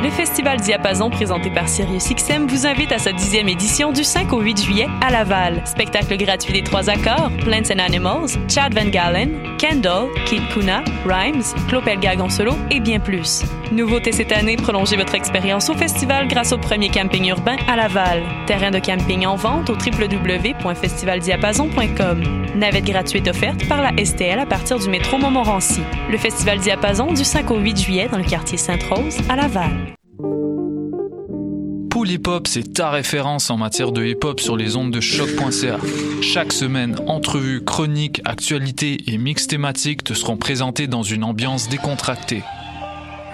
Le Festival Diapason présenté par SiriusXM vous invite à sa dixième édition du 5 au 8 juillet à Laval. Spectacle gratuit des trois accords, Plants and Animals, Chad Van Galen, Kendall, Kid Kuna, Rhymes, Clopel Gagon solo et bien plus. Nouveauté cette année, prolongez votre expérience au festival grâce au premier camping urbain à Laval. Terrain de camping en vente au www.festivaldiapason.com. Navette gratuite offerte par la STL à partir du métro Montmorency. Le Festival Diapason du 5 au 8 juillet dans le quartier Sainte-Rose à Laval. Pool Hip Hop, c'est ta référence en matière de hip hop sur les ondes de choc.ca. Chaque semaine, entrevues, chroniques, actualités et mix thématiques te seront présentés dans une ambiance décontractée.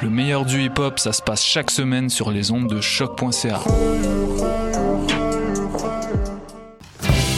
Le meilleur du hip hop, ça se passe chaque semaine sur les ondes de choc.ca.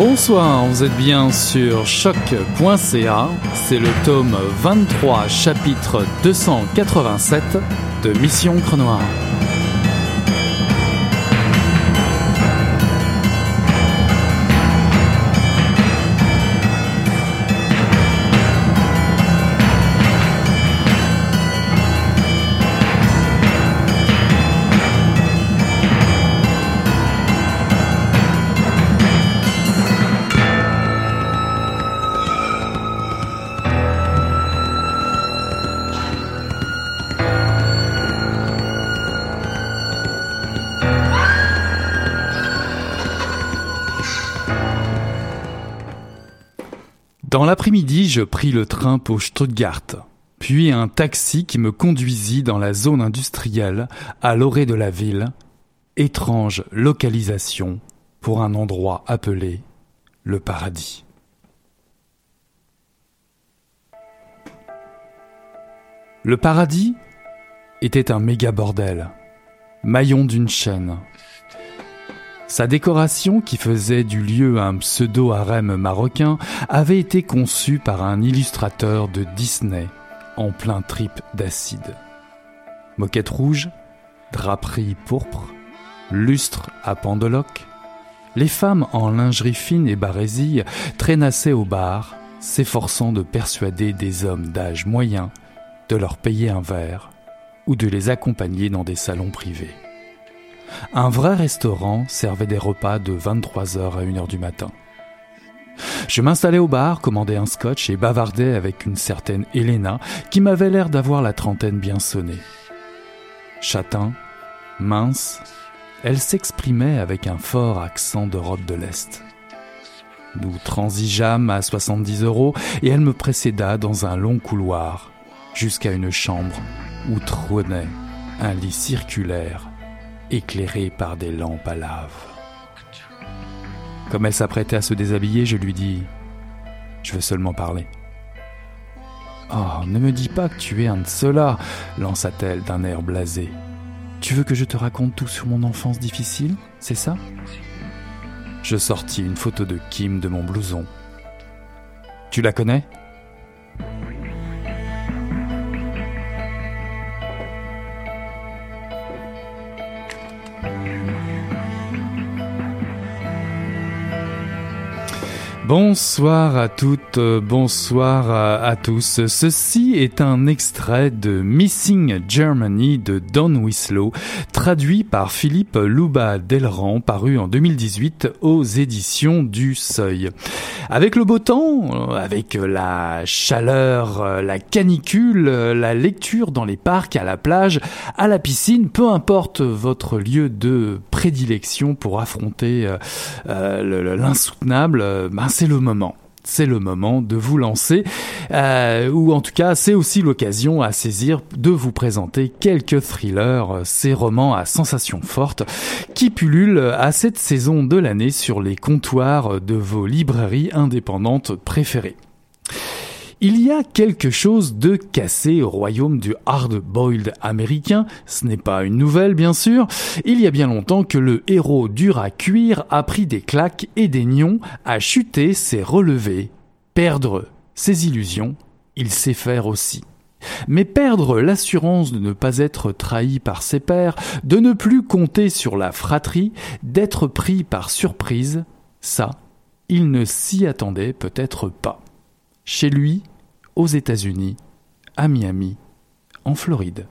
Bonsoir, vous êtes bien sur choc.ca, c'est le tome 23, chapitre 287 de Mission Crenoir. Dans l'après-midi, je pris le train pour Stuttgart, puis un taxi qui me conduisit dans la zone industrielle, à l'orée de la ville. Étrange localisation pour un endroit appelé le paradis. Le paradis était un méga bordel, maillon d'une chaîne, sa décoration, qui faisait du lieu un pseudo-harem marocain, avait été conçue par un illustrateur de Disney en plein trip d'acide. Moquette rouge, draperie pourpre, lustre à pendeloque, les femmes en lingerie fine et barésille traînassaient au bar, s'efforçant de persuader des hommes d'âge moyen de leur payer un verre ou de les accompagner dans des salons privés. Un vrai restaurant servait des repas de 23h à 1h du matin. Je m'installais au bar, commandais un scotch et bavardais avec une certaine Helena qui m'avait l'air d'avoir la trentaine bien sonnée. Châtain, mince, elle s'exprimait avec un fort accent d'Europe de l'Est. Nous transigeâmes à 70 euros et elle me précéda dans un long couloir jusqu'à une chambre où trônait un lit circulaire éclairée par des lampes à lave. Comme elle s'apprêtait à se déshabiller, je lui dis ⁇ Je veux seulement parler ⁇ Oh, ne me dis pas que tu es un de ceux-là, lança-t-elle d'un air blasé. Tu veux que je te raconte tout sur mon enfance difficile, c'est ça? Je sortis une photo de Kim de mon blouson. Tu la connais? Bonsoir à toutes, bonsoir à, tous. Ceci est un extrait de Missing Germany de Don Winslow, traduit par Philippe Louba Delran, paru en 2018 aux éditions du Seuil. Avec le beau temps, avec la chaleur, la canicule, la lecture dans les parcs, à la plage, à la piscine, peu importe votre lieu de prédilection pour affronter euh, euh, l'insoutenable, ben c'est le moment c'est le moment de vous lancer, euh, ou en tout cas c'est aussi l'occasion à saisir de vous présenter quelques thrillers, ces romans à sensations fortes qui pullulent à cette saison de l'année sur les comptoirs de vos librairies indépendantes préférées. Il y a quelque chose de cassé au royaume du hard-boiled américain, ce n'est pas une nouvelle bien sûr, il y a bien longtemps que le héros dur à cuire a pris des claques et des nions, a chuté, s'est relevé, perdre ses illusions, il sait faire aussi. Mais perdre l'assurance de ne pas être trahi par ses pairs, de ne plus compter sur la fratrie, d'être pris par surprise, ça, il ne s'y attendait peut-être pas. Chez lui, aux États-Unis, à Miami, en Floride.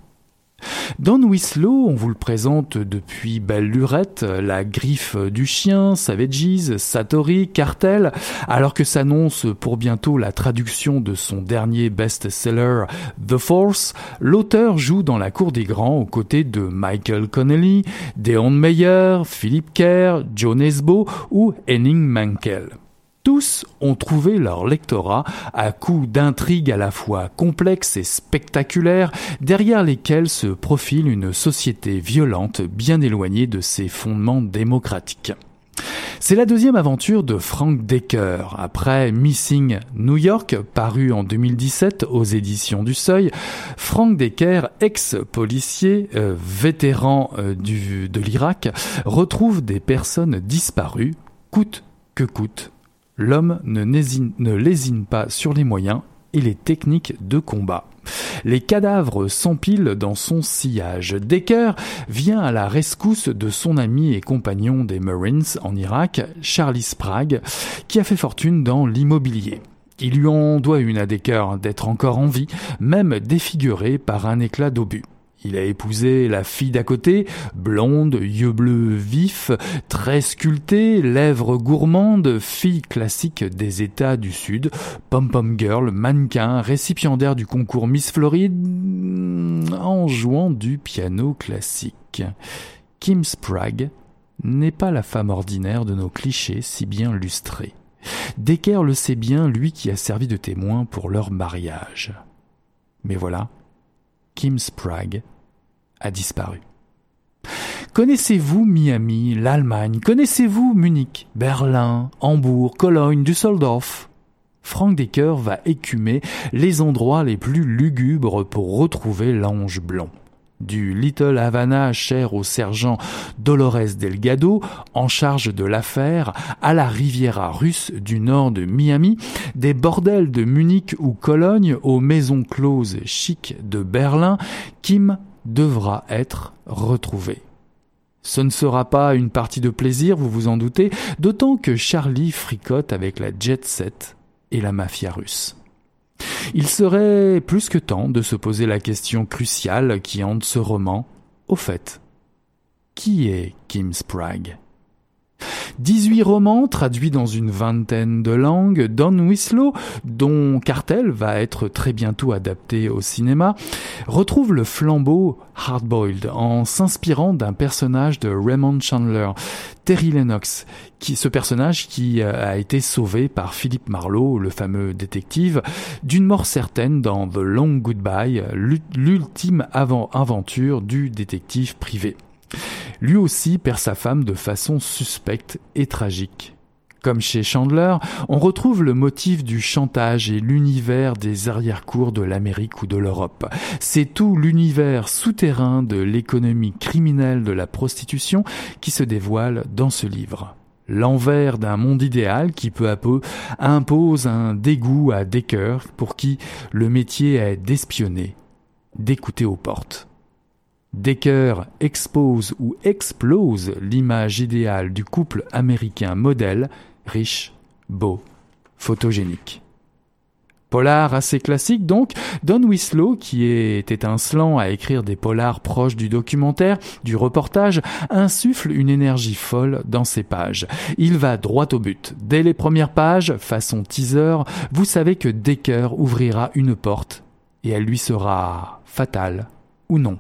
Don Winslow, on vous le présente depuis Belle Lurette, La Griffe du Chien, Savages, Satori, Cartel, alors que s'annonce pour bientôt la traduction de son dernier best-seller The Force, l'auteur joue dans la cour des grands aux côtés de Michael Connelly, Deon Meyer, Philip Kerr, Joe Nesbo ou Henning Mankell. Tous ont trouvé leur lectorat à coups d'intrigues à la fois complexes et spectaculaires, derrière lesquelles se profile une société violente bien éloignée de ses fondements démocratiques. C'est la deuxième aventure de Frank Decker. Après Missing New York, paru en 2017 aux éditions du Seuil, Frank Decker, ex-policier, euh, vétéran euh, de l'Irak, retrouve des personnes disparues, coûte que coûte, l'homme ne, ne lésine pas sur les moyens et les techniques de combat. Les cadavres s'empilent dans son sillage. Decker vient à la rescousse de son ami et compagnon des Marines en Irak, Charlie Sprague, qui a fait fortune dans l'immobilier. Il lui en doit une à Decker d'être encore en vie, même défiguré par un éclat d'obus. Il a épousé la fille d'à côté, blonde, yeux bleus vifs, très sculptée, lèvres gourmandes, fille classique des États du Sud, pom-pom girl, mannequin, récipiendaire du concours Miss Floride, en jouant du piano classique. Kim Sprague n'est pas la femme ordinaire de nos clichés si bien lustrés. Decker le sait bien, lui qui a servi de témoin pour leur mariage. Mais voilà, Kim Sprague a disparu. Connaissez-vous Miami, l'Allemagne? Connaissez-vous Munich, Berlin, Hambourg, Cologne, Düsseldorf? Frank Decker va écumer les endroits les plus lugubres pour retrouver l'ange blond du Little Havana cher au sergent Dolores Delgado, en charge de l'affaire, à la Riviera russe du nord de Miami, des bordels de Munich ou Cologne aux maisons closes chic de Berlin, Kim devra être retrouvé. Ce ne sera pas une partie de plaisir, vous vous en doutez, d'autant que Charlie fricote avec la jet set et la mafia russe. Il serait plus que temps de se poser la question cruciale qui hante ce roman. Au fait, qui est Kim Sprague? 18 romans traduits dans une vingtaine de langues, Don Winslow, dont Cartel va être très bientôt adapté au cinéma, retrouve le flambeau hardboiled en s'inspirant d'un personnage de Raymond Chandler, Terry Lennox, qui, ce personnage qui euh, a été sauvé par Philippe Marlowe, le fameux détective, d'une mort certaine dans The Long Goodbye, l'ultime aventure du détective privé. Lui aussi perd sa femme de façon suspecte et tragique. Comme chez Chandler, on retrouve le motif du chantage et l'univers des arrière-cours de l'Amérique ou de l'Europe. C'est tout l'univers souterrain de l'économie criminelle de la prostitution qui se dévoile dans ce livre. L'envers d'un monde idéal qui peu à peu impose un dégoût à Decker pour qui le métier est d'espionner, d'écouter aux portes. Decker expose ou explose l'image idéale du couple américain modèle, riche, beau, photogénique. Polar assez classique donc, Don Winslow, qui est étincelant à écrire des polars proches du documentaire, du reportage, insuffle une énergie folle dans ses pages. Il va droit au but. Dès les premières pages, façon teaser, vous savez que Decker ouvrira une porte et elle lui sera fatale ou non.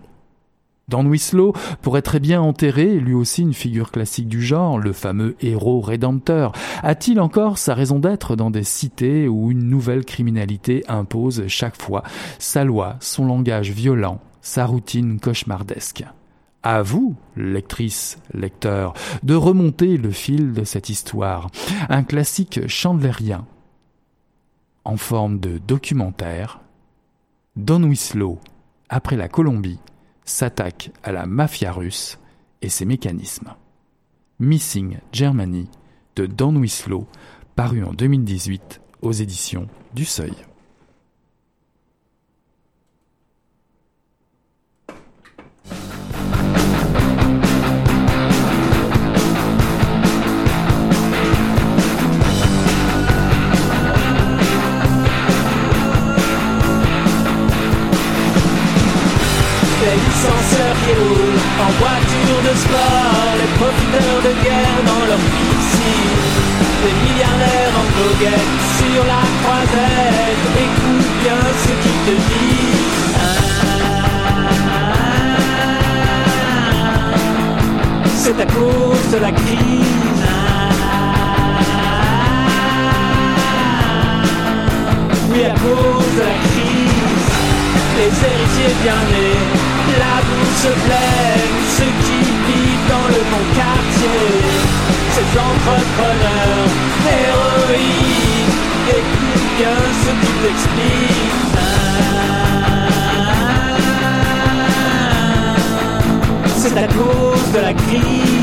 Don Winslow pourrait très bien enterrer lui aussi une figure classique du genre, le fameux héros rédempteur. A-t-il encore sa raison d'être dans des cités où une nouvelle criminalité impose chaque fois sa loi, son langage violent, sa routine cauchemardesque? À vous, lectrice, lecteur, de remonter le fil de cette histoire, un classique chandlerien. en forme de documentaire, Don Winslow, après la Colombie, s'attaque à la mafia russe et ses mécanismes. Missing Germany de Don Winslow, paru en 2018 aux éditions du Seuil. En voiture de sport, les profiteurs de guerre dans leur piscine, les milliardaires en goguette sur la croisette, écoute bien ce qu'ils te disent. C'est à cause de la crise. Oui, à cause de la crise, les héritiers bien nés la bouche pleine, ceux qui vivent dans le bon quartier, ces entrepreneurs héroïques, écoute bien ce qui t'expliquent. C'est à cause de la crise.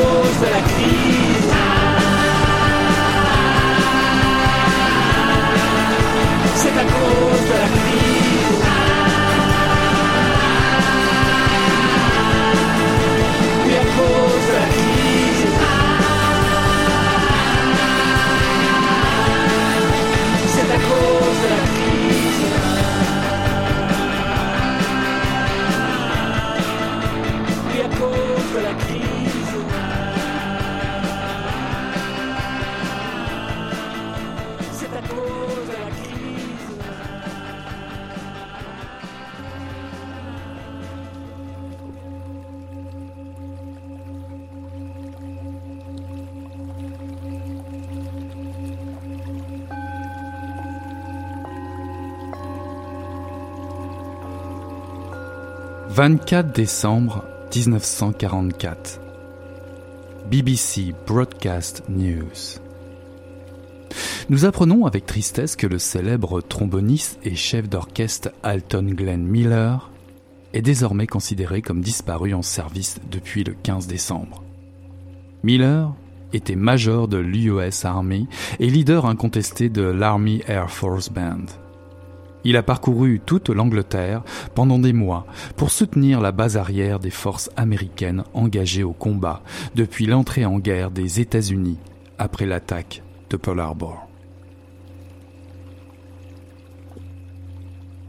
Oui, à cause de la 24 décembre 1944. BBC Broadcast News. Nous apprenons avec tristesse que le célèbre tromboniste et chef d'orchestre Alton Glenn Miller est désormais considéré comme disparu en service depuis le 15 décembre. Miller était major de l'US Army et leader incontesté de l'Army Air Force Band. Il a parcouru toute l'Angleterre pendant des mois pour soutenir la base arrière des forces américaines engagées au combat depuis l'entrée en guerre des États-Unis après l'attaque de Pearl Harbor.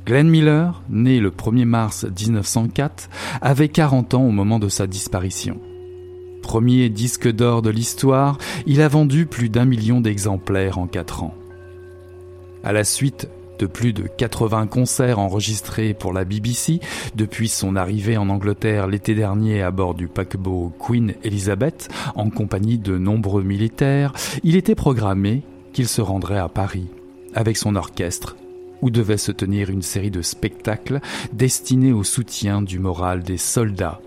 Glenn Miller, né le 1er mars 1904, avait 40 ans au moment de sa disparition. Premier disque d'or de l'histoire, il a vendu plus d'un million d'exemplaires en 4 ans. À la suite plus de 80 concerts enregistrés pour la BBC depuis son arrivée en Angleterre l'été dernier à bord du paquebot Queen Elizabeth en compagnie de nombreux militaires, il était programmé qu'il se rendrait à Paris avec son orchestre où devait se tenir une série de spectacles destinés au soutien du moral des soldats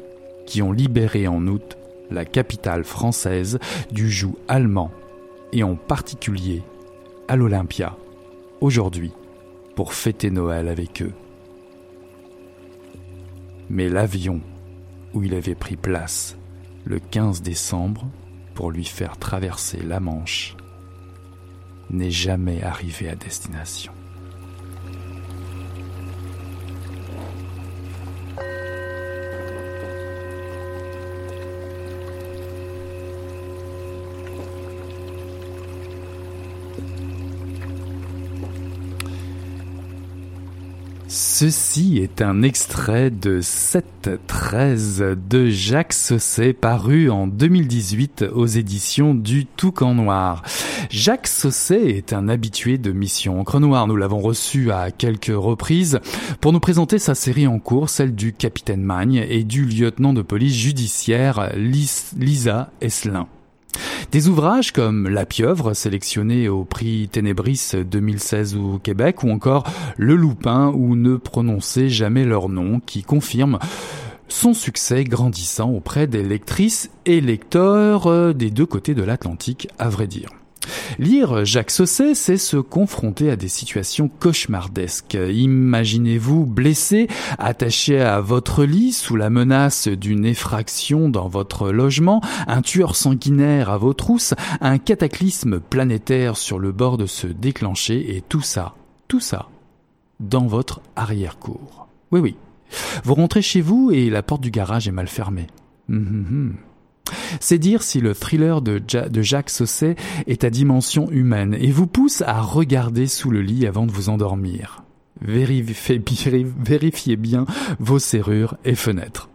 qui ont libéré en août la capitale française du joug allemand et en particulier à l'Olympia. Aujourd'hui pour fêter Noël avec eux. Mais l'avion où il avait pris place le 15 décembre pour lui faire traverser la Manche n'est jamais arrivé à destination. Ceci est un extrait de 7-13 de Jacques Sausset paru en 2018 aux éditions du Toucan Noir. Jacques Sausset est un habitué de Mission Encre Noire. Nous l'avons reçu à quelques reprises pour nous présenter sa série en cours, celle du Capitaine Magne et du lieutenant de police judiciaire Lisa Esselin. Des ouvrages comme La pieuvre, sélectionné au prix Ténébris 2016 au Québec, ou encore Le Loupin, ou Ne prononcez jamais leur nom, qui confirment son succès grandissant auprès des lectrices et lecteurs euh, des deux côtés de l'Atlantique, à vrai dire. Lire Jacques Sausset, c'est se confronter à des situations cauchemardesques. Imaginez-vous blessé, attaché à votre lit sous la menace d'une effraction dans votre logement, un tueur sanguinaire à vos trousses, un cataclysme planétaire sur le bord de se déclencher et tout ça, tout ça, dans votre arrière-cour. Oui, oui. Vous rentrez chez vous et la porte du garage est mal fermée. Hum, hum, hum. C'est dire si le thriller de, Jacques Sausset est à dimension humaine et vous pousse à regarder sous le lit avant de vous endormir. Vérifiez bien vos serrures et fenêtres.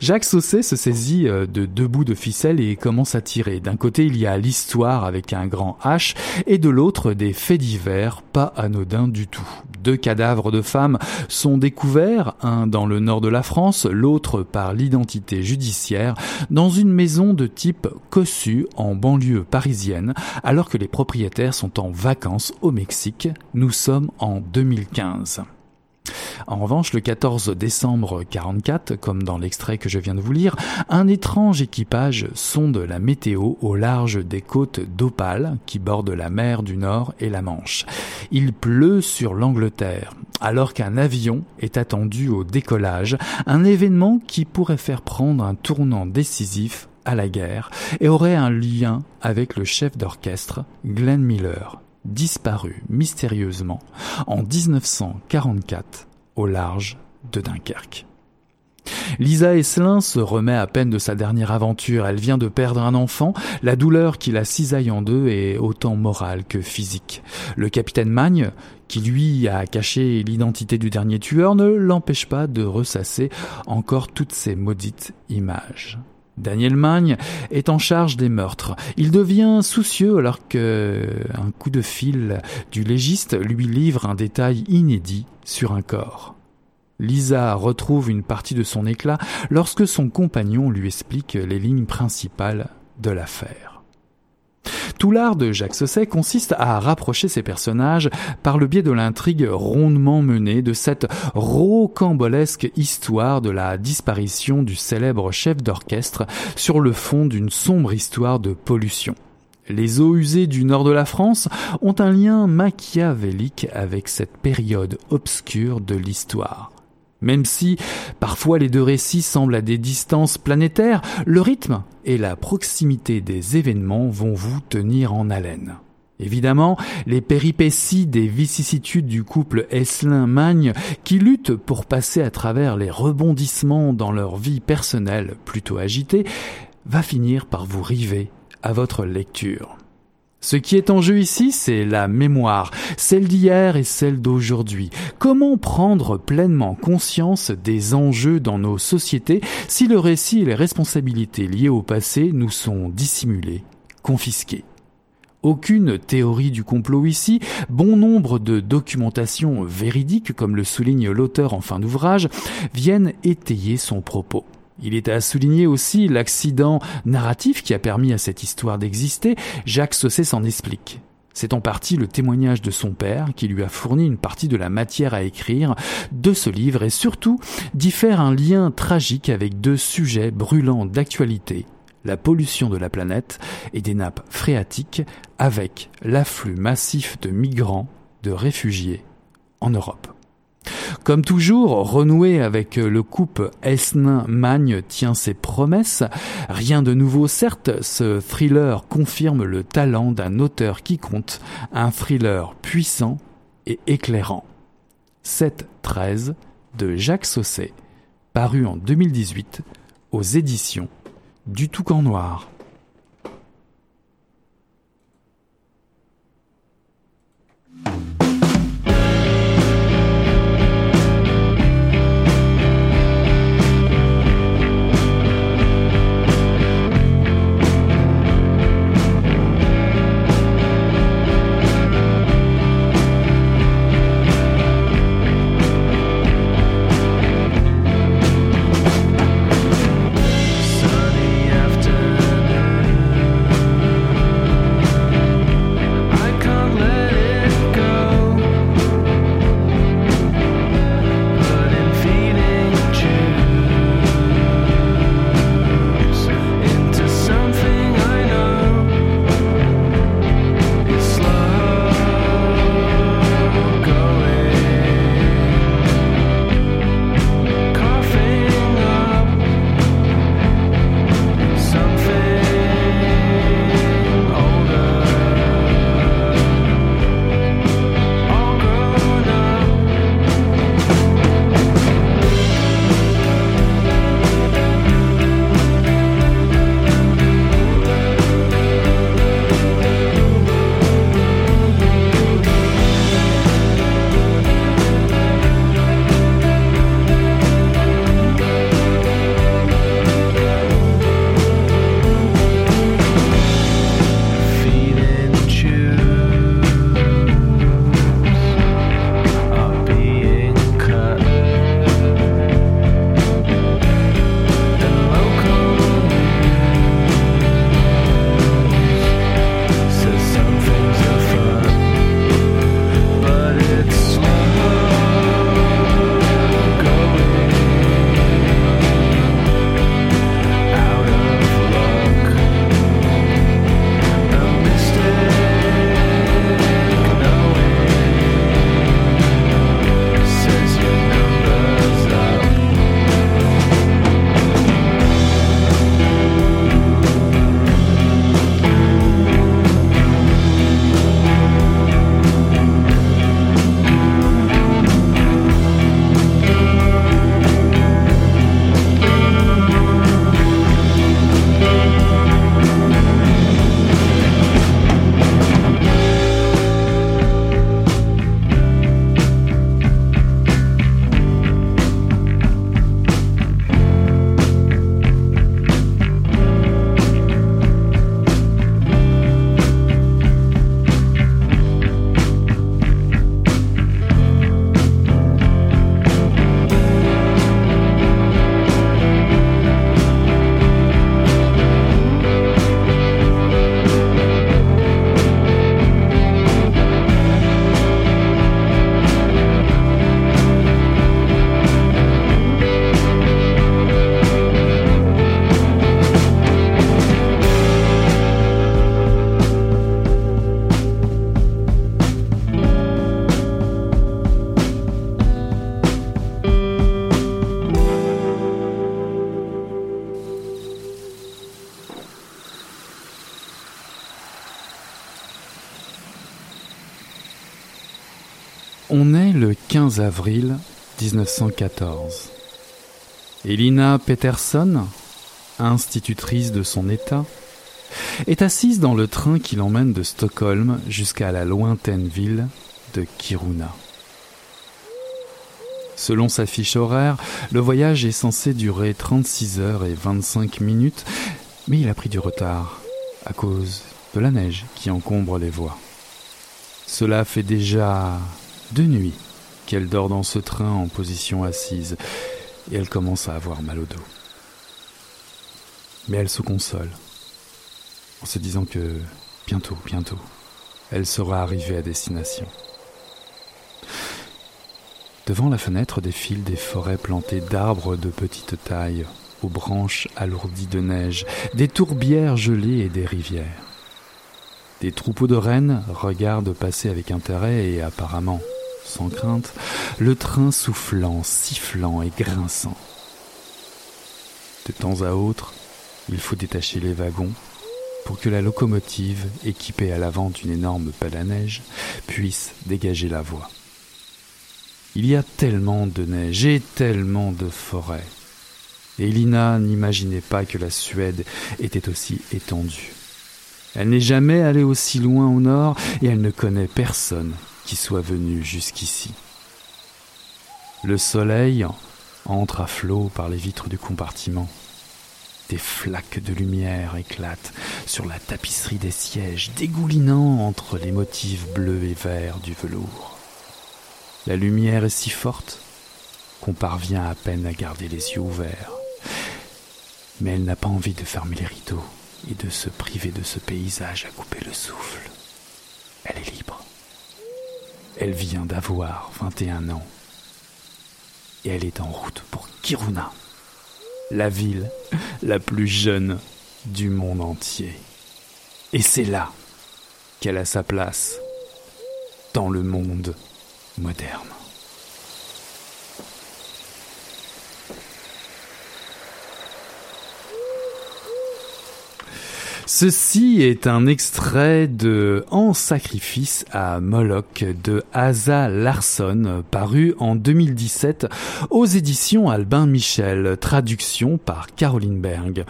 Jacques Sausset se saisit euh, de deux bouts de ficelle et commence à tirer. D'un côté, il y a l'histoire avec un grand H et de l'autre, des faits divers pas anodins du tout. Deux cadavres de femmes sont découverts, un dans le nord de la France, l'autre par l'identité judiciaire, dans une maison de type cossu en banlieue parisienne, alors que les propriétaires sont en vacances au Mexique. Nous sommes en 2015. En revanche, le 14 décembre 44, comme dans l'extrait que je viens de vous lire, un étrange équipage sonde la météo au large des côtes d'Opale qui bordent la mer du Nord et la Manche. Il pleut sur l'Angleterre, alors qu'un avion est attendu au décollage, un événement qui pourrait faire prendre un tournant décisif à la guerre et aurait un lien avec le chef d'orchestre Glenn Miller disparu mystérieusement en 1944 au large de Dunkerque. Lisa Esselin se remet à peine de sa dernière aventure. Elle vient de perdre un enfant. La douleur qui la cisaille en deux est autant morale que physique. Le capitaine Magne, qui lui a caché l'identité du dernier tueur, ne l'empêche pas de ressasser encore toutes ces maudites images. Daniel Magne est en charge des meurtres. Il devient soucieux alors que un coup de fil du légiste lui livre un détail inédit sur un corps. Lisa retrouve une partie de son éclat lorsque son compagnon lui explique les lignes principales de l'affaire. Tout l'art de Jacques Sausset consiste à rapprocher ses personnages par le biais de l'intrigue rondement menée de cette rocambolesque histoire de la disparition du célèbre chef d'orchestre sur le fond d'une sombre histoire de pollution. Les eaux usées du nord de la France ont un lien machiavélique avec cette période obscure de l'histoire. Même si parfois les deux récits semblent à des distances planétaires, le rythme et la proximité des événements vont vous tenir en haleine. Évidemment, les péripéties des vicissitudes du couple Esselin-Magne qui luttent pour passer à travers les rebondissements dans leur vie personnelle plutôt agitée va finir par vous river à votre lecture. Ce qui est en jeu ici, c'est la mémoire, celle d'hier et celle d'aujourd'hui. Comment prendre pleinement conscience des enjeux dans nos sociétés si le récit et les responsabilités liées au passé nous sont dissimulés, confisqués Aucune théorie du complot ici, bon nombre de documentations véridiques, comme le souligne l'auteur en fin d'ouvrage, viennent étayer son propos. Il est à souligner aussi l'accident narratif qui a permis à cette histoire d'exister. Jacques Sausset s'en explique. C'est en partie le témoignage de son père qui lui a fourni une partie de la matière à écrire de ce livre et surtout d'y faire un lien tragique avec deux sujets brûlants d'actualité la pollution de la planète et des nappes phréatiques avec l'afflux massif de migrants, de réfugiés en Europe. Comme toujours, renouer avec le couple Esnin-Magne tient ses promesses. Rien de nouveau certes, ce thriller confirme le talent d'un auteur qui compte, un thriller puissant et éclairant. 7-13 de Jacques Sausset, paru en 2018 aux éditions du Toucan Noir. 15 avril 1914. Elina Peterson, institutrice de son État, est assise dans le train qui l'emmène de Stockholm jusqu'à la lointaine ville de Kiruna. Selon sa fiche horaire, le voyage est censé durer 36 heures et 25 minutes, mais il a pris du retard à cause de la neige qui encombre les voies. Cela fait déjà deux nuits qu'elle dort dans ce train en position assise et elle commence à avoir mal au dos. Mais elle se console en se disant que bientôt, bientôt, elle sera arrivée à destination. Devant la fenêtre défilent des forêts plantées d'arbres de petite taille, aux branches alourdies de neige, des tourbières gelées et des rivières. Des troupeaux de rennes regardent passer avec intérêt et apparemment sans crainte le train soufflant, sifflant et grinçant. De temps à autre, il faut détacher les wagons pour que la locomotive, équipée à l'avant d'une énorme pelle à neige, puisse dégager la voie. Il y a tellement de neige et tellement de forêts. Et Lina n'imaginait pas que la Suède était aussi étendue. Elle n'est jamais allée aussi loin au nord et elle ne connaît personne qui soit venu jusqu'ici. Le soleil entre à flot par les vitres du compartiment. Des flaques de lumière éclatent sur la tapisserie des sièges, dégoulinant entre les motifs bleus et verts du velours. La lumière est si forte qu'on parvient à peine à garder les yeux ouverts. Mais elle n'a pas envie de fermer les rideaux et de se priver de ce paysage à couper le souffle. Elle est libre. Elle vient d'avoir 21 ans. Et elle est en route pour Kiruna, la ville la plus jeune du monde entier. Et c'est là qu'elle a sa place dans le monde moderne. Ceci est un extrait de En sacrifice à Moloch de Asa Larson, paru en 2017 aux éditions Albin Michel, traduction par Caroline Berg.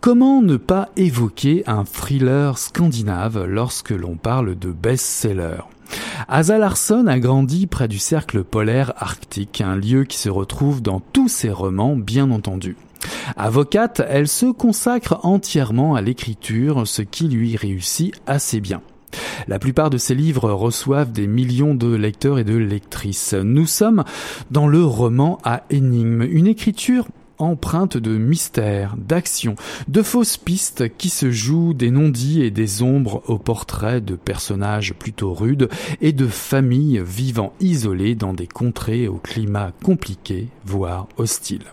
Comment ne pas évoquer un thriller scandinave lorsque l'on parle de best-seller? Asa Larsson a grandi près du cercle polaire arctique, un lieu qui se retrouve dans tous ses romans, bien entendu. Avocate, elle se consacre entièrement à l'écriture, ce qui lui réussit assez bien. La plupart de ses livres reçoivent des millions de lecteurs et de lectrices. Nous sommes dans le roman à énigmes, une écriture empreinte de mystère, d'action, de fausses pistes qui se jouent des non-dits et des ombres au portrait de personnages plutôt rudes et de familles vivant isolées dans des contrées au climat compliqué, voire hostile.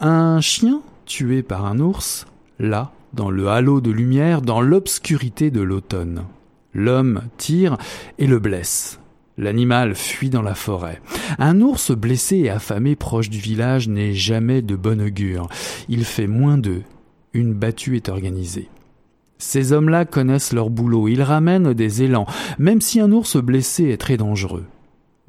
Un chien tué par un ours, là, dans le halo de lumière, dans l'obscurité de l'automne. L'homme tire et le blesse. L'animal fuit dans la forêt. Un ours blessé et affamé proche du village n'est jamais de bon augure. Il fait moins d'eux. Une battue est organisée. Ces hommes-là connaissent leur boulot, ils ramènent des élans, même si un ours blessé est très dangereux.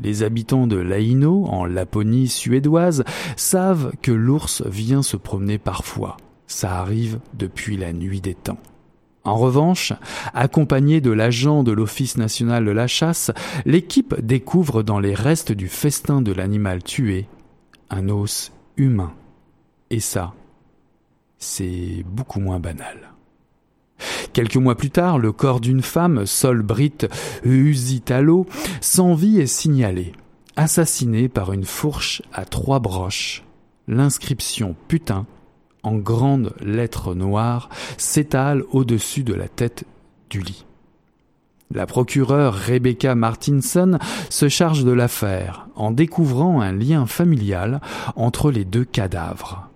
Les habitants de Laino, en Laponie suédoise, savent que l'ours vient se promener parfois. Ça arrive depuis la nuit des temps. En revanche, accompagné de l'agent de l'Office national de la chasse, l'équipe découvre dans les restes du festin de l'animal tué un os humain. Et ça, c'est beaucoup moins banal. Quelques mois plus tard, le corps d'une femme, Sol Britt Usitalo, sans vie est signalé, assassiné par une fourche à trois broches. L'inscription putain, en grandes lettres noires, s'étale au-dessus de la tête du lit. La procureure Rebecca Martinson se charge de l'affaire en découvrant un lien familial entre les deux cadavres.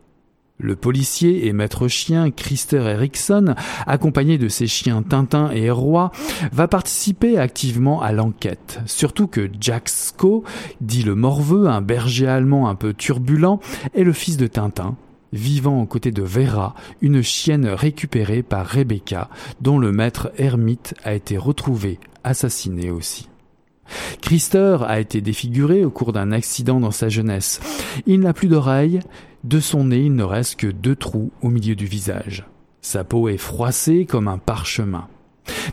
Le policier et maître chien Christer Eriksson, accompagné de ses chiens Tintin et Roi, va participer activement à l'enquête. Surtout que Jack Sco, dit le morveux, un berger allemand un peu turbulent, est le fils de Tintin, vivant aux côtés de Vera, une chienne récupérée par Rebecca, dont le maître ermite a été retrouvé assassiné aussi. Christer a été défiguré au cours d'un accident dans sa jeunesse. Il n'a plus d'oreilles, de son nez, il ne reste que deux trous au milieu du visage. Sa peau est froissée comme un parchemin.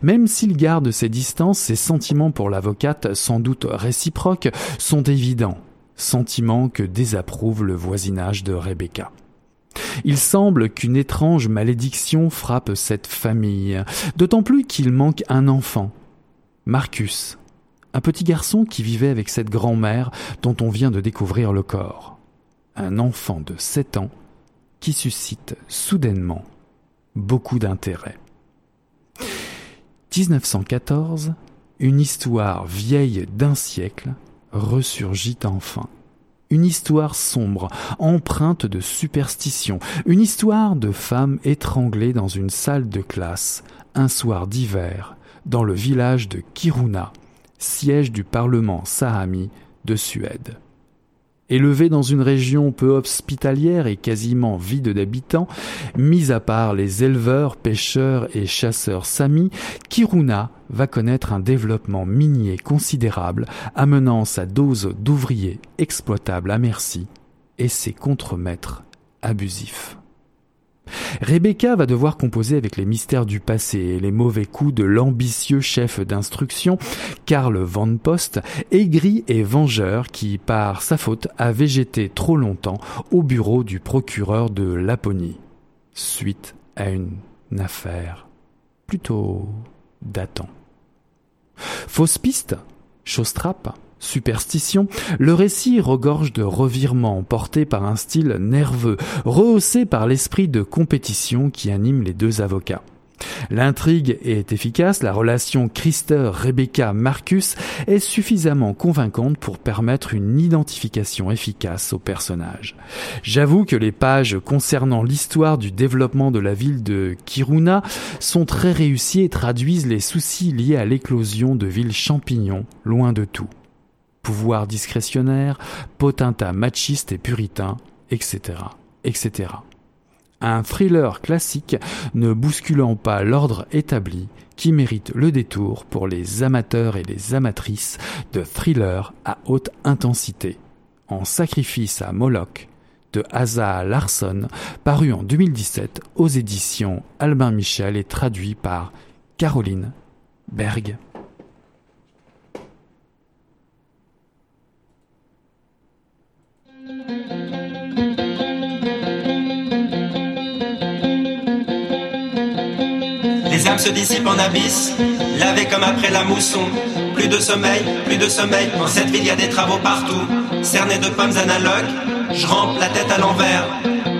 Même s'il garde ses distances, ses sentiments pour l'avocate, sans doute réciproques, sont évidents, sentiments que désapprouve le voisinage de Rebecca. Il semble qu'une étrange malédiction frappe cette famille, d'autant plus qu'il manque un enfant, Marcus, un petit garçon qui vivait avec cette grand-mère dont on vient de découvrir le corps. Un enfant de 7 ans qui suscite soudainement beaucoup d'intérêt. 1914, une histoire vieille d'un siècle ressurgit enfin. Une histoire sombre, empreinte de superstition, une histoire de femmes étranglées dans une salle de classe, un soir d'hiver, dans le village de Kiruna, siège du Parlement Sahami de Suède. Élevé dans une région peu hospitalière et quasiment vide d'habitants, mis à part les éleveurs, pêcheurs et chasseurs samis, Kiruna va connaître un développement minier considérable, amenant sa dose d'ouvriers exploitables à merci et ses contremaîtres abusifs. Rebecca va devoir composer avec les mystères du passé et les mauvais coups de l'ambitieux chef d'instruction, Karl Van Post, aigri et vengeur qui, par sa faute, a végété trop longtemps au bureau du procureur de Laponie, suite à une affaire plutôt datant. Fausse piste, Chaustrape, superstition, le récit regorge de revirements portés par un style nerveux, rehaussé par l'esprit de compétition qui anime les deux avocats. L'intrigue est efficace, la relation Christer-Rebecca-Marcus est suffisamment convaincante pour permettre une identification efficace au personnage. J'avoue que les pages concernant l'histoire du développement de la ville de Kiruna sont très réussies et traduisent les soucis liés à l'éclosion de villes champignons, loin de tout pouvoir discrétionnaire, potentat machiste et puritain, etc., etc. Un thriller classique ne bousculant pas l'ordre établi qui mérite le détour pour les amateurs et les amatrices de thrillers à haute intensité. En sacrifice à Moloch de Asa Larson, paru en 2017 aux éditions Albin Michel et traduit par Caroline Berg. Se dissipent en abysse, lavées comme après la mousson. Plus de sommeil, plus de sommeil, dans cette ville y a des travaux partout. Cerné de pommes analogues, je rampe la tête à l'envers.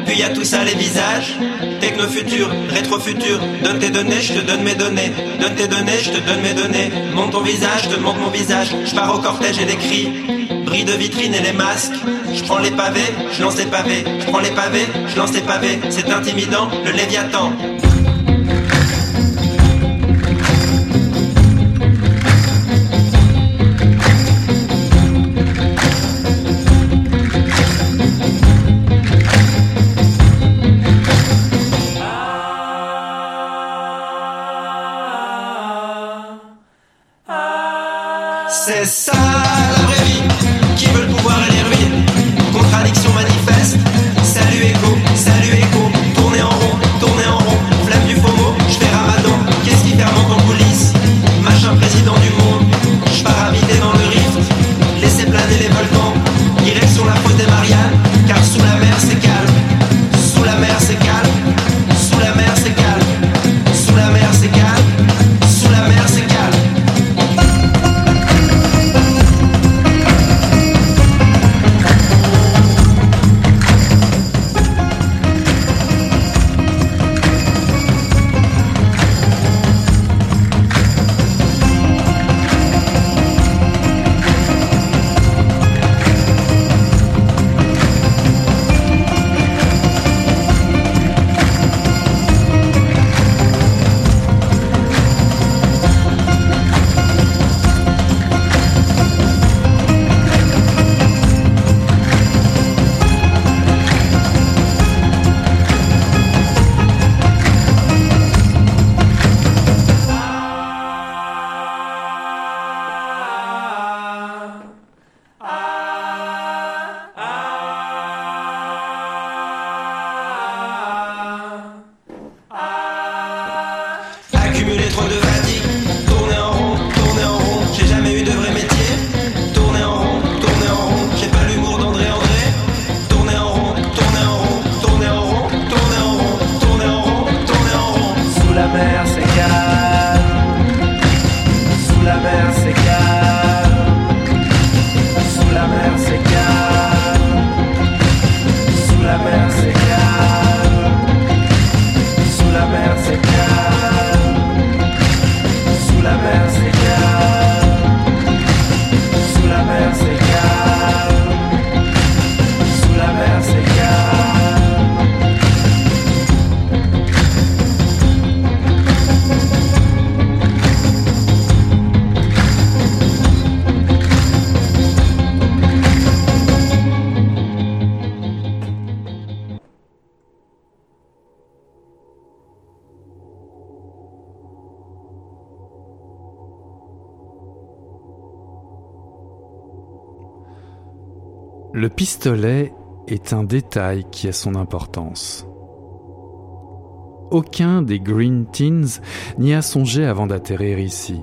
Puis y a tout ça les visages, techno futur, rétro futur. Donne tes données, je te donne mes données. Donne tes données, je te donne mes données. Monte ton visage, je te montre mon visage. Je pars au cortège et les cris. Bris de vitrine et les masques. Je prends les pavés, je lance les pavés. Je prends les pavés, je lance les pavés. C'est intimidant, le Léviathan. Les volcans Le pistolet est un détail qui a son importance. Aucun des Green Teens n'y a songé avant d'atterrir ici.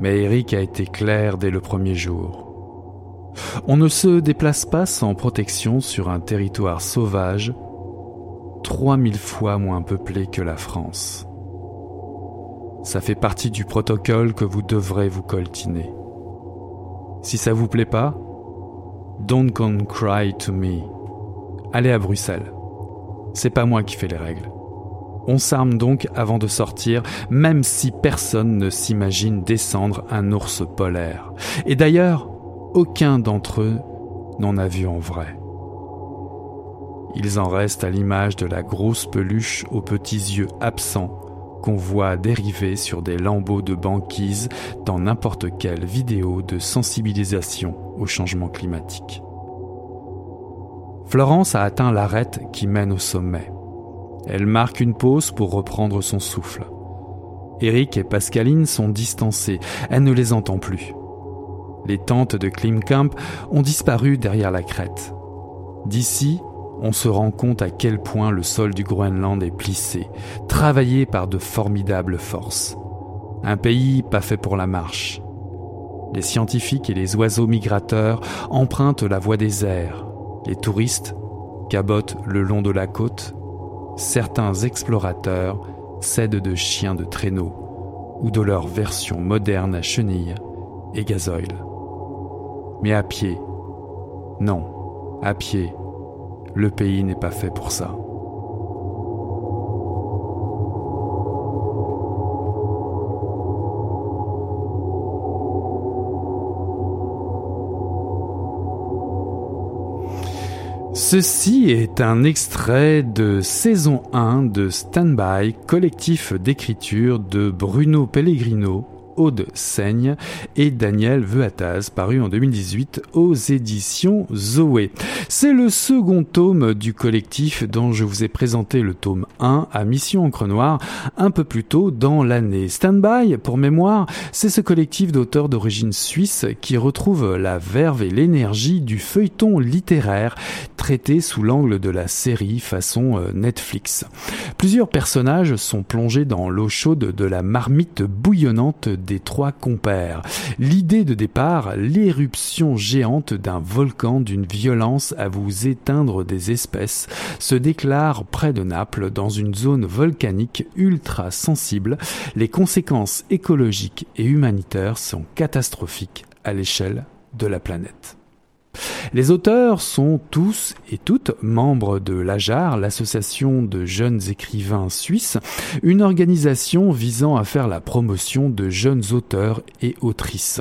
Mais Eric a été clair dès le premier jour. On ne se déplace pas sans protection sur un territoire sauvage, 3000 fois moins peuplé que la France. Ça fait partie du protocole que vous devrez vous coltiner. Si ça vous plaît pas, don't come cry to me. Allez à Bruxelles. C'est pas moi qui fais les règles. On s'arme donc avant de sortir, même si personne ne s'imagine descendre un ours polaire. Et d'ailleurs, aucun d'entre eux n'en a vu en vrai. Ils en restent à l'image de la grosse peluche aux petits yeux absents qu'on voit dériver sur des lambeaux de banquise dans n'importe quelle vidéo de sensibilisation au changement climatique. Florence a atteint l'arête qui mène au sommet. Elle marque une pause pour reprendre son souffle. Eric et Pascaline sont distancés, elle ne les entend plus. Les tentes de Klimkamp ont disparu derrière la crête. D'ici, on se rend compte à quel point le sol du Groenland est plissé, travaillé par de formidables forces. Un pays pas fait pour la marche. Les scientifiques et les oiseaux migrateurs empruntent la voie des airs. Les touristes cabotent le long de la côte certains explorateurs cèdent de chiens de traîneau ou de leur version moderne à chenilles et gazoil. Mais à pied, non, à pied, le pays n'est pas fait pour ça. Ceci est un extrait de saison 1 de Standby, collectif d'écriture de Bruno Pellegrino Aude Seigne et Daniel Veataz, paru en 2018 aux éditions Zoé. C'est le second tome du collectif dont je vous ai présenté le tome 1 à Mission Encre Noire un peu plus tôt dans l'année. Standby, pour mémoire, c'est ce collectif d'auteurs d'origine suisse qui retrouve la verve et l'énergie du feuilleton littéraire traité sous l'angle de la série façon euh, Netflix. Plusieurs personnages sont plongés dans l'eau chaude de la marmite bouillonnante des trois compères. L'idée de départ, l'éruption géante d'un volcan d'une violence à vous éteindre des espèces, se déclare près de Naples dans une zone volcanique ultra sensible. Les conséquences écologiques et humanitaires sont catastrophiques à l'échelle de la planète. Les auteurs sont tous et toutes membres de l'AJAR, l'association de jeunes écrivains suisses, une organisation visant à faire la promotion de jeunes auteurs et autrices.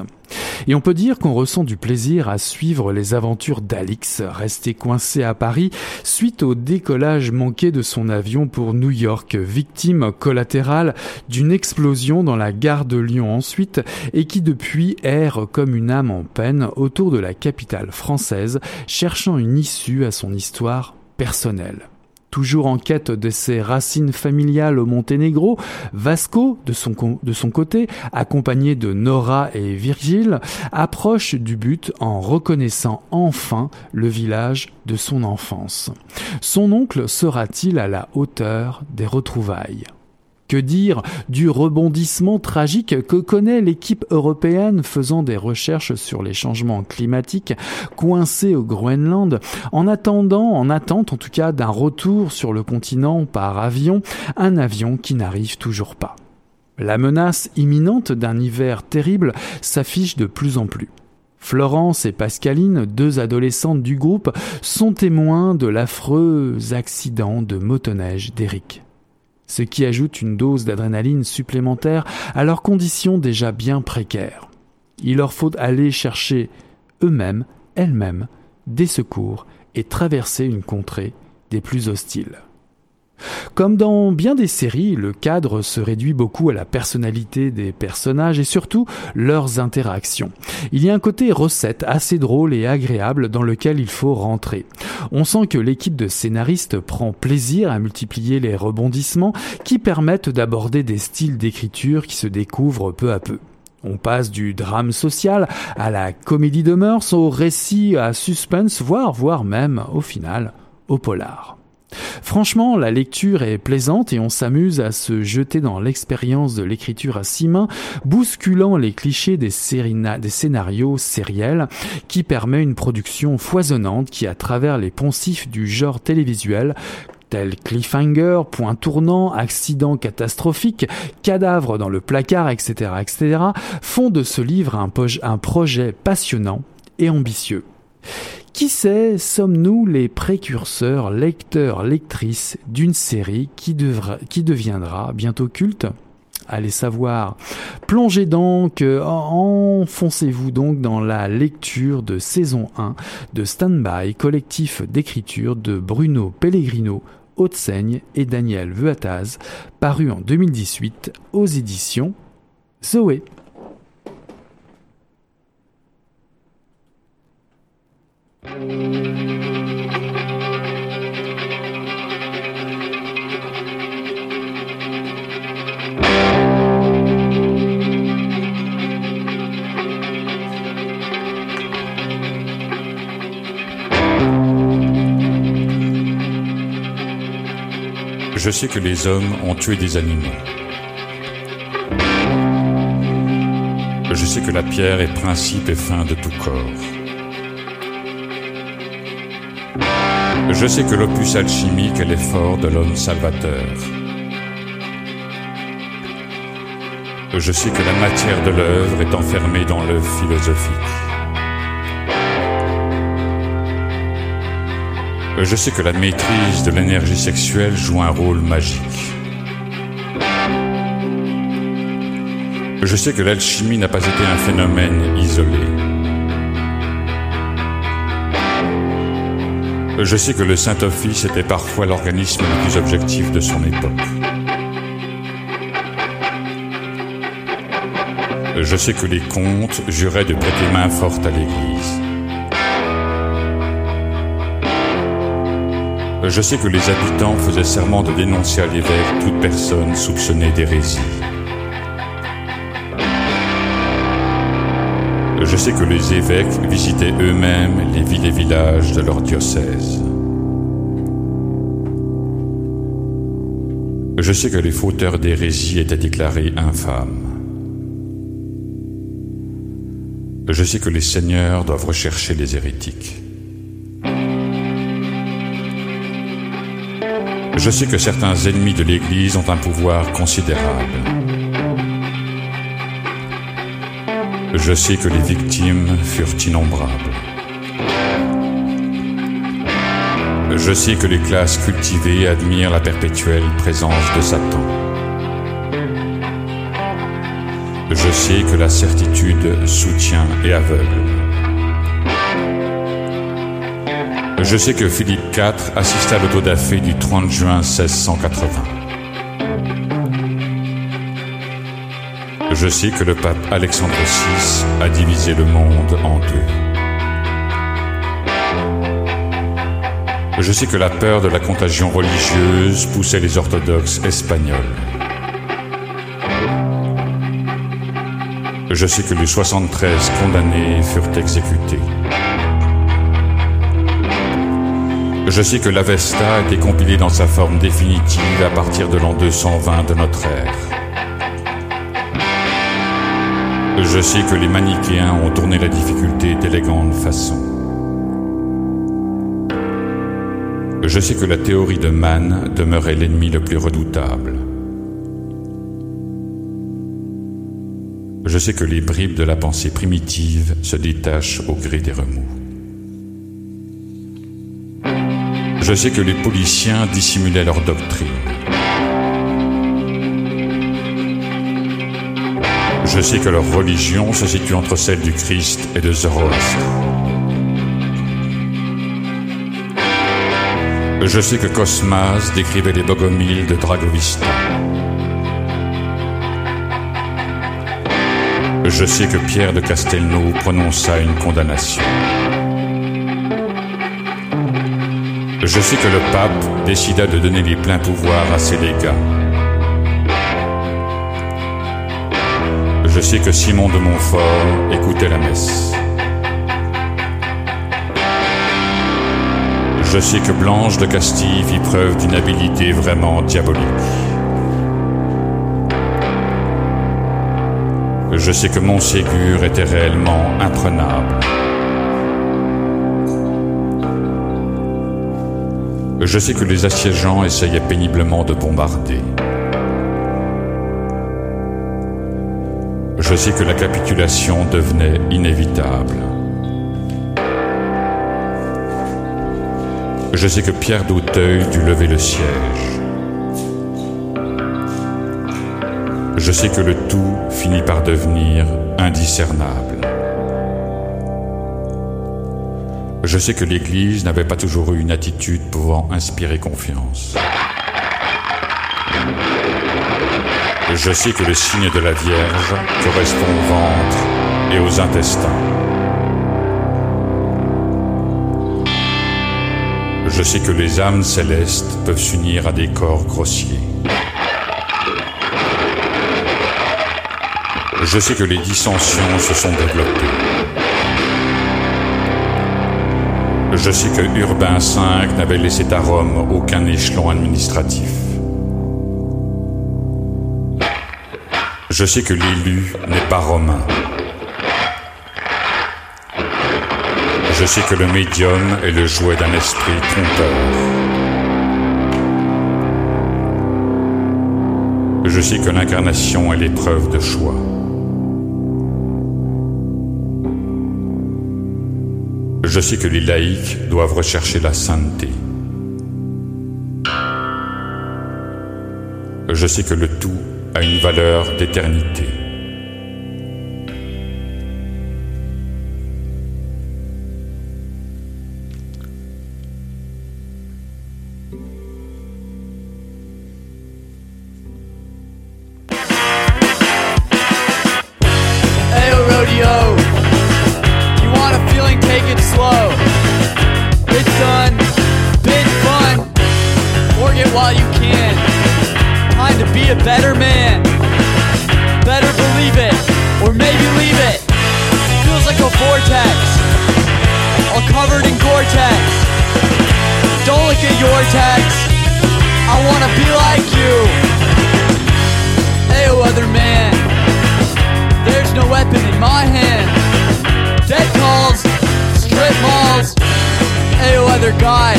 Et on peut dire qu'on ressent du plaisir à suivre les aventures d'Alix, resté coincé à Paris suite au décollage manqué de son avion pour New York, victime collatérale d'une explosion dans la gare de Lyon ensuite, et qui depuis erre comme une âme en peine autour de la capitale française, cherchant une issue à son histoire personnelle. Toujours en quête de ses racines familiales au Monténégro, Vasco, de son, côté, accompagné de Nora et Virgile, approche du but en reconnaissant enfin le village de son enfance. Son oncle sera-t-il à la hauteur des retrouvailles? Que dire du rebondissement tragique que connaît l'équipe européenne faisant des recherches sur les changements climatiques coincée au Groenland en attendant, en attente en tout cas d'un retour sur le continent par avion, un avion qui n'arrive toujours pas. La menace imminente d'un hiver terrible s'affiche de plus en plus. Florence et Pascaline, deux adolescentes du groupe, sont témoins de l'affreux accident de motoneige d'Eric ce qui ajoute une dose d'adrénaline supplémentaire à leurs conditions déjà bien précaires. Il leur faut aller chercher eux-mêmes, elles-mêmes, des secours et traverser une contrée des plus hostiles. Comme dans bien des séries, le cadre se réduit beaucoup à la personnalité des personnages et surtout leurs interactions. Il y a un côté recette assez drôle et agréable dans lequel il faut rentrer. On sent que l'équipe de scénaristes prend plaisir à multiplier les rebondissements qui permettent d'aborder des styles d'écriture qui se découvrent peu à peu. On passe du drame social à la comédie de mœurs, au récit à suspense, voire, voire même, au final, au polar. Franchement, la lecture est plaisante et on s'amuse à se jeter dans l'expérience de l'écriture à six mains, bousculant les clichés des, des, scénarios sériels, qui permet une production foisonnante qui, à travers les poncifs du genre télévisuel, tels cliffhanger, point tournant, accident catastrophique, cadavre dans le placard, etc., etc., font de ce livre un, un projet passionnant et ambitieux. Qui sait, sommes-nous les précurseurs, lecteurs, lectrices d'une série qui, deviendra bientôt culte? Allez savoir. Plongez donc, euh, enfoncez-vous donc dans la lecture de saison 1 de Standby, collectif d'écriture de Bruno Pellegrino, Haute-Seigne et Daniel Vuataz, paru en 2018 aux éditions Zoé. Je sais que les hommes ont tué des animaux. Je sais que la pierre est principe et fin de tout corps. Je sais que l'opus alchimique est l'effort de l'homme salvateur. Je sais que la matière de l'œuvre est enfermée dans l'œuvre philosophique. Je sais que la maîtrise de l'énergie sexuelle joue un rôle magique. Je sais que l'alchimie n'a pas été un phénomène isolé. Je sais que le Saint-Office était parfois l'organisme le plus objectif de son époque. Je sais que les comtes juraient de prêter main forte à l'Église. Je sais que les habitants faisaient serment de dénoncer à l'évêque toute personne soupçonnée d'hérésie. Sais que les évêques visitaient eux-mêmes les villes et villages de leur diocèse. Je sais que les fauteurs d'hérésie étaient déclarés infâmes. Je sais que les seigneurs doivent rechercher les hérétiques. Je sais que certains ennemis de l'Église ont un pouvoir considérable. Je sais que les victimes furent innombrables. Je sais que les classes cultivées admirent la perpétuelle présence de Satan. Je sais que la certitude soutient et aveugle. Je sais que Philippe IV assista à l'autodafé du 30 juin 1680. Je sais que le pape Alexandre VI a divisé le monde en deux. Je sais que la peur de la contagion religieuse poussait les orthodoxes espagnols. Je sais que les 73 condamnés furent exécutés. Je sais que l'Avesta a été compilée dans sa forme définitive à partir de l'an 220 de notre ère. Je sais que les manichéens ont tourné la difficulté d'élégante façon. Je sais que la théorie de Mann demeurait l'ennemi le plus redoutable. Je sais que les bribes de la pensée primitive se détachent au gré des remous. Je sais que les policiers dissimulaient leur doctrine. Je sais que leur religion se situe entre celle du Christ et de Zoroastre. Je sais que Cosmas décrivait les bogomiles de Dragovista. Je sais que Pierre de Castelnau prononça une condamnation. Je sais que le pape décida de donner les pleins pouvoirs à ses légats. Je sais que Simon de Montfort écoutait la messe. Je sais que Blanche de Castille fit preuve d'une habileté vraiment diabolique. Je sais que Montségur était réellement imprenable. Je sais que les assiégeants essayaient péniblement de bombarder. Je sais que la capitulation devenait inévitable. Je sais que Pierre d'Auteuil dut lever le siège. Je sais que le tout finit par devenir indiscernable. Je sais que l'Église n'avait pas toujours eu une attitude pouvant inspirer confiance. Je sais que le signe de la Vierge correspond au ventre et aux intestins. Je sais que les âmes célestes peuvent s'unir à des corps grossiers. Je sais que les dissensions se sont développées. Je sais que Urbain V n'avait laissé à Rome aucun échelon administratif. Je sais que l'élu n'est pas romain. Je sais que le médium est le jouet d'un esprit trompeur. Je sais que l'incarnation est l'épreuve de choix. Je sais que les laïcs doivent rechercher la sainteté. Je sais que le tout a une valeur d'éternité. My hand. Dead calls, strip malls. Ayo, oh, other guy.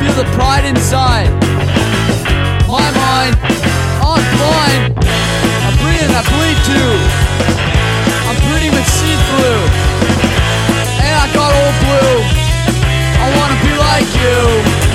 Feel the pride inside. My mind, I'm. I breathe and I bleed too. I'm pretty much see through. And I got old blue. I wanna be like you.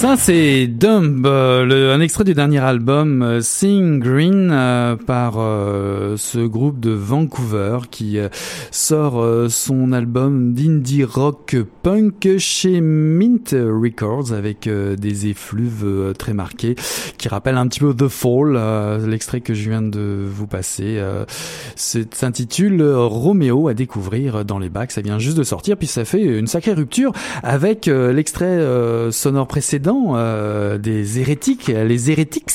Ça, c'est Dumb, euh, un extrait du dernier album euh, Sing Green euh, par ce groupe de Vancouver qui sort son album d'indie rock punk chez Mint Records avec des effluves très marqués qui rappellent un petit peu The Fall, l'extrait que je viens de vous passer. s'intitule Roméo à découvrir dans les bacs. Ça vient juste de sortir, puis ça fait une sacrée rupture avec l'extrait sonore précédent euh, des hérétiques, les hérétiques.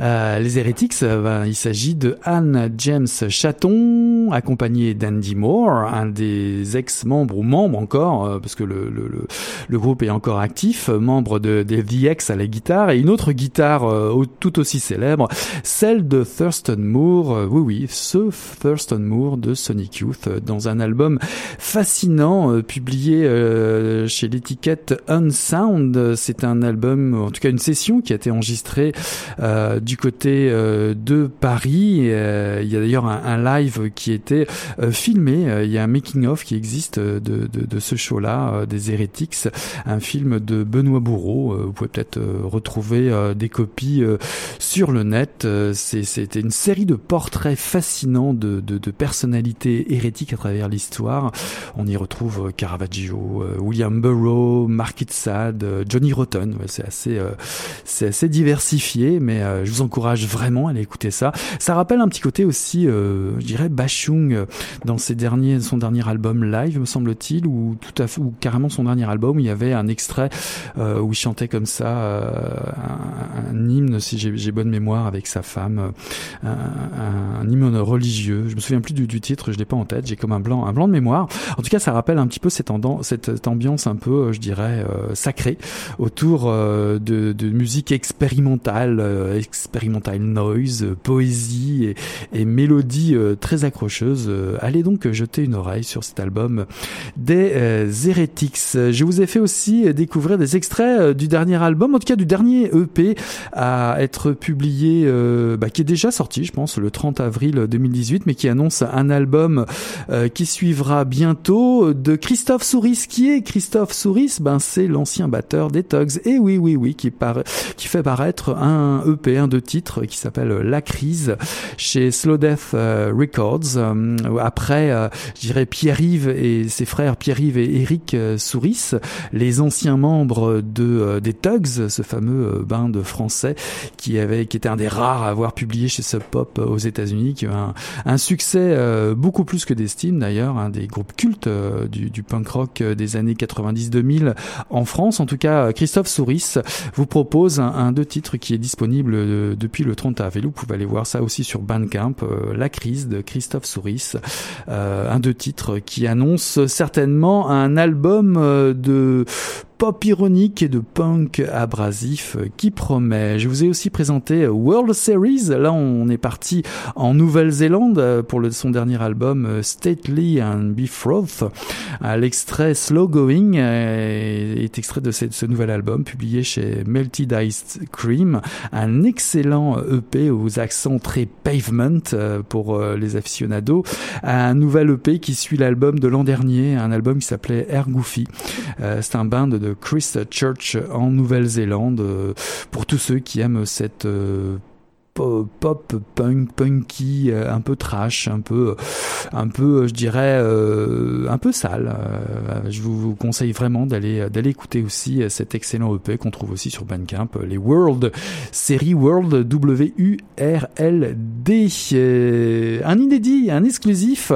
Euh, les hérétiques, euh, ben, il s'agit de Anne James Chaton, accompagnée d'Andy Moore, un des ex-membres ou membres encore, euh, parce que le, le, le, le groupe est encore actif, membre de, des The à la guitare, et une autre guitare euh, tout aussi célèbre, celle de Thurston Moore, euh, oui oui, ce Thurston Moore de Sonic Youth, dans un album fascinant publié chez l'étiquette Unsound. C'est un album, en tout cas une session qui a été enregistrée euh, du côté euh, de Paris. Euh, il y a d'ailleurs un, un live qui été filmé. Il y a un making-of qui existe de, de, de ce show-là, des Heretics, un film de Benoît Bourreau. vous pouvez peut-être retrouver des copies sur le net. C'était une série de portraits fascinants de, de, de personnalités hérétiques à travers l'histoire. On y retrouve Caravaggio, William Burroughs, Mark Itzad, Johnny Rotten. C'est assez, c'est assez diversifié, mais je vous encourage vraiment à aller écouter ça. Ça rappelle un petit côté aussi, euh, je dirais, Bachung euh, dans ses derniers, son dernier album live, me semble-t-il, ou tout à ou carrément son dernier album, où il y avait un extrait euh, où il chantait comme ça euh, un, hymne, si j'ai bonne mémoire, avec sa femme, un, hymne religieux. Je me souviens plus du, du titre, je l'ai pas en tête. J'ai comme un blanc, un blanc de mémoire. En tout cas, ça rappelle un petit peu cette, cette ambiance un peu, je dirais, sacrée autour de, de musique expérimentale, expérimentale noise, poésie et, et mélodie euh, très accrocheuse. Euh, allez donc jeter une oreille sur cet album des euh, Heretics. Je vous ai fait aussi découvrir des extraits du dernier album, en tout cas du dernier EP à être publié, bah, qui est déjà sorti, je pense, le 30 avril 2018, mais qui annonce un album qui suivra bientôt de Christophe Souris. Qui est Christophe Souris? Ben c'est l'ancien batteur des Tugs. Et oui, oui, oui, qui, qui fait paraître un EP, un de titres qui s'appelle La Crise chez Slow Death euh, Records. Euh, après, euh, je dirais Pierre-Yves et ses frères Pierre-Yves et Eric Souris, les anciens membres de des Tugs, ce fameux band de français qui avait qui était un des rares à avoir publié chez Sub Pop aux États-Unis, qui a un, un succès beaucoup plus que d'estime d'ailleurs, un des groupes cultes du, du punk rock des années 90-2000 en France. En tout cas, Christophe Souris vous propose un, un deux titres qui est disponible depuis le 30 avril. Vous pouvez aller voir ça aussi sur Bandcamp, euh, La crise de Christophe Souris, euh, un de titres qui annonce certainement un album euh, de pop ironique et de punk abrasif qui promet. Je vous ai aussi présenté World Series. Là, on est parti en Nouvelle-Zélande pour le, son dernier album Stately and Betrothed. L'extrait Slow Going est extrait de ce, nouvel album publié chez Melted Iced Cream. Un excellent EP aux accents très pavement pour euh, les aficionados. Un nouvel EP qui suit l'album de l'an dernier, un album qui s'appelait Air Goofy. Euh, c'est un band de Christchurch en Nouvelle-Zélande euh, pour tous ceux qui aiment cette euh, pop punk punky euh, un peu trash un peu un peu je dirais euh, un peu sale. Euh, je vous conseille vraiment d'aller d'aller écouter aussi cet excellent EP qu'on trouve aussi sur Bandcamp les World série World W U R L D. Un inédit un exclusif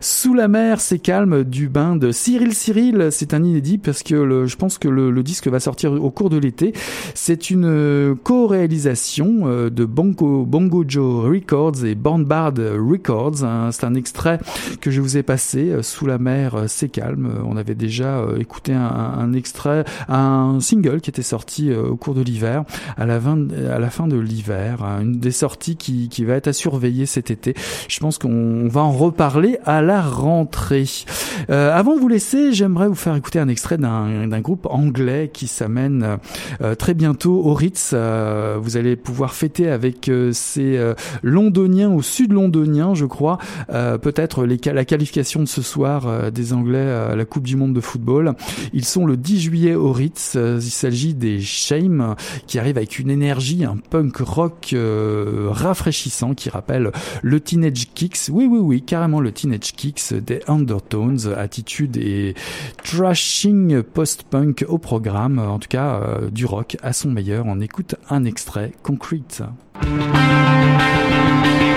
sous la mer c'est calme du bain de Cyril Cyril. C'est un inédit parce que je pense que le, le, disque va sortir au cours de l'été. C'est une co-réalisation de Banque Bongo, Joe Records et Bandbard Records. Hein. C'est un extrait que je vous ai passé, euh, Sous la mer, euh, c'est calme. On avait déjà euh, écouté un, extrait, un single qui était sorti au cours de l'hiver, à la fin, de l'hiver. Hein. Une des sorties qui, va être à surveiller cet été. Je pense qu'on va en reparler à la rentrée. Euh, avant de vous laisser, j'aimerais vous faire écouter un extrait d'un groupe anglais qui s'amène très bientôt au Ritz. vous allez pouvoir fêter avec euh, c'est euh, londonien au sud londonien, je crois. Euh, peut-être la qualification de ce soir des Anglais à la Coupe du Monde de football. Ils sont le 10 juillet au Ritz. Il s'agit des Shame qui arrivent avec une énergie, un punk rock rafraîchissant qui rappelle le Teenage Kicks. Oui, oui, oui, carrément le Teenage Kicks des Undertones. Attitude et trashing post-punk au programme. En tout cas, du rock à son meilleur. On écoute un extrait Concrete. Música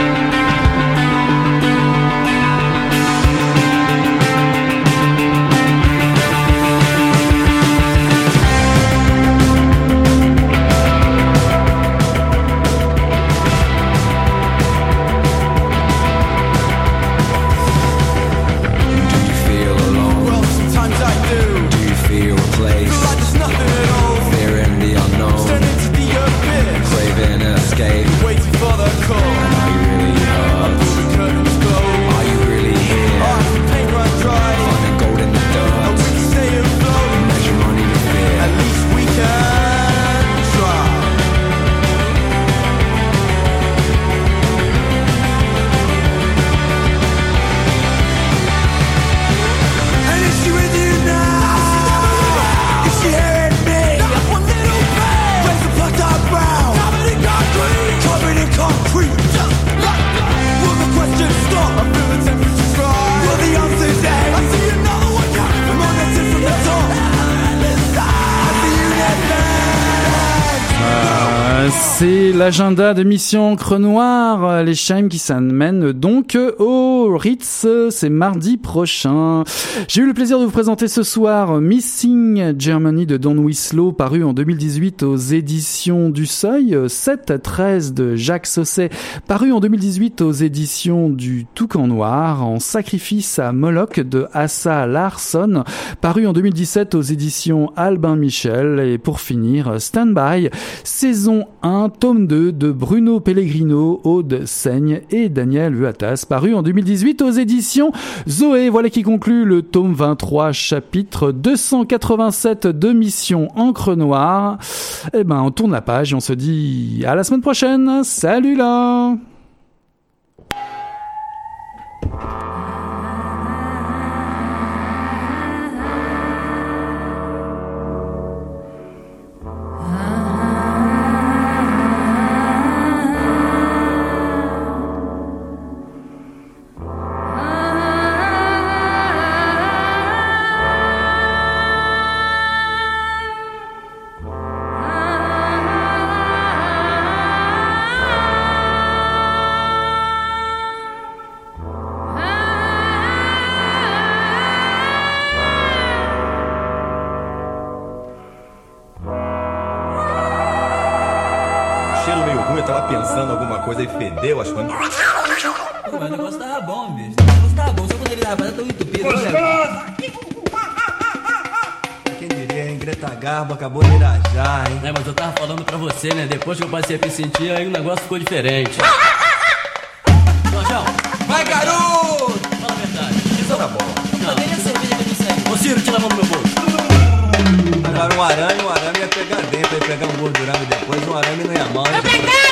C'est l'agenda de Mission Encre Noire, les Shimes qui s'amènent donc au Ritz, c'est mardi prochain. J'ai eu le plaisir de vous présenter ce soir Missing Germany de Don Winslow, paru en 2018 aux éditions du Seuil, 7-13 de Jacques Sausset, paru en 2018 aux éditions du Toucan Noir, en Sacrifice à Moloch de Assa Larsson, paru en 2017 aux éditions Albin Michel, et pour finir, Stand By, saison 1, tome 2 de Bruno Pellegrino, Aude Seigne et Daniel Vuatas, paru en 2018 aux éditions Zoé. Voilà qui conclut le tome 23, chapitre 287 de Mission Encre Noire. Eh ben, on tourne la page et on se dit à la semaine prochaine. Salut là! Eu a me sentir, aí o negócio ficou diferente. Jorjão, Vai, garoto! fala a verdade. Isso tá bom. Não, nem a cerveja que eu não serve. Ô, Ciro, tira a mão do meu bolso. Agora um arame, um arame ia pegar dentro, ia pegar um gordurame depois, um arame não ia mal. hein? Obrigada,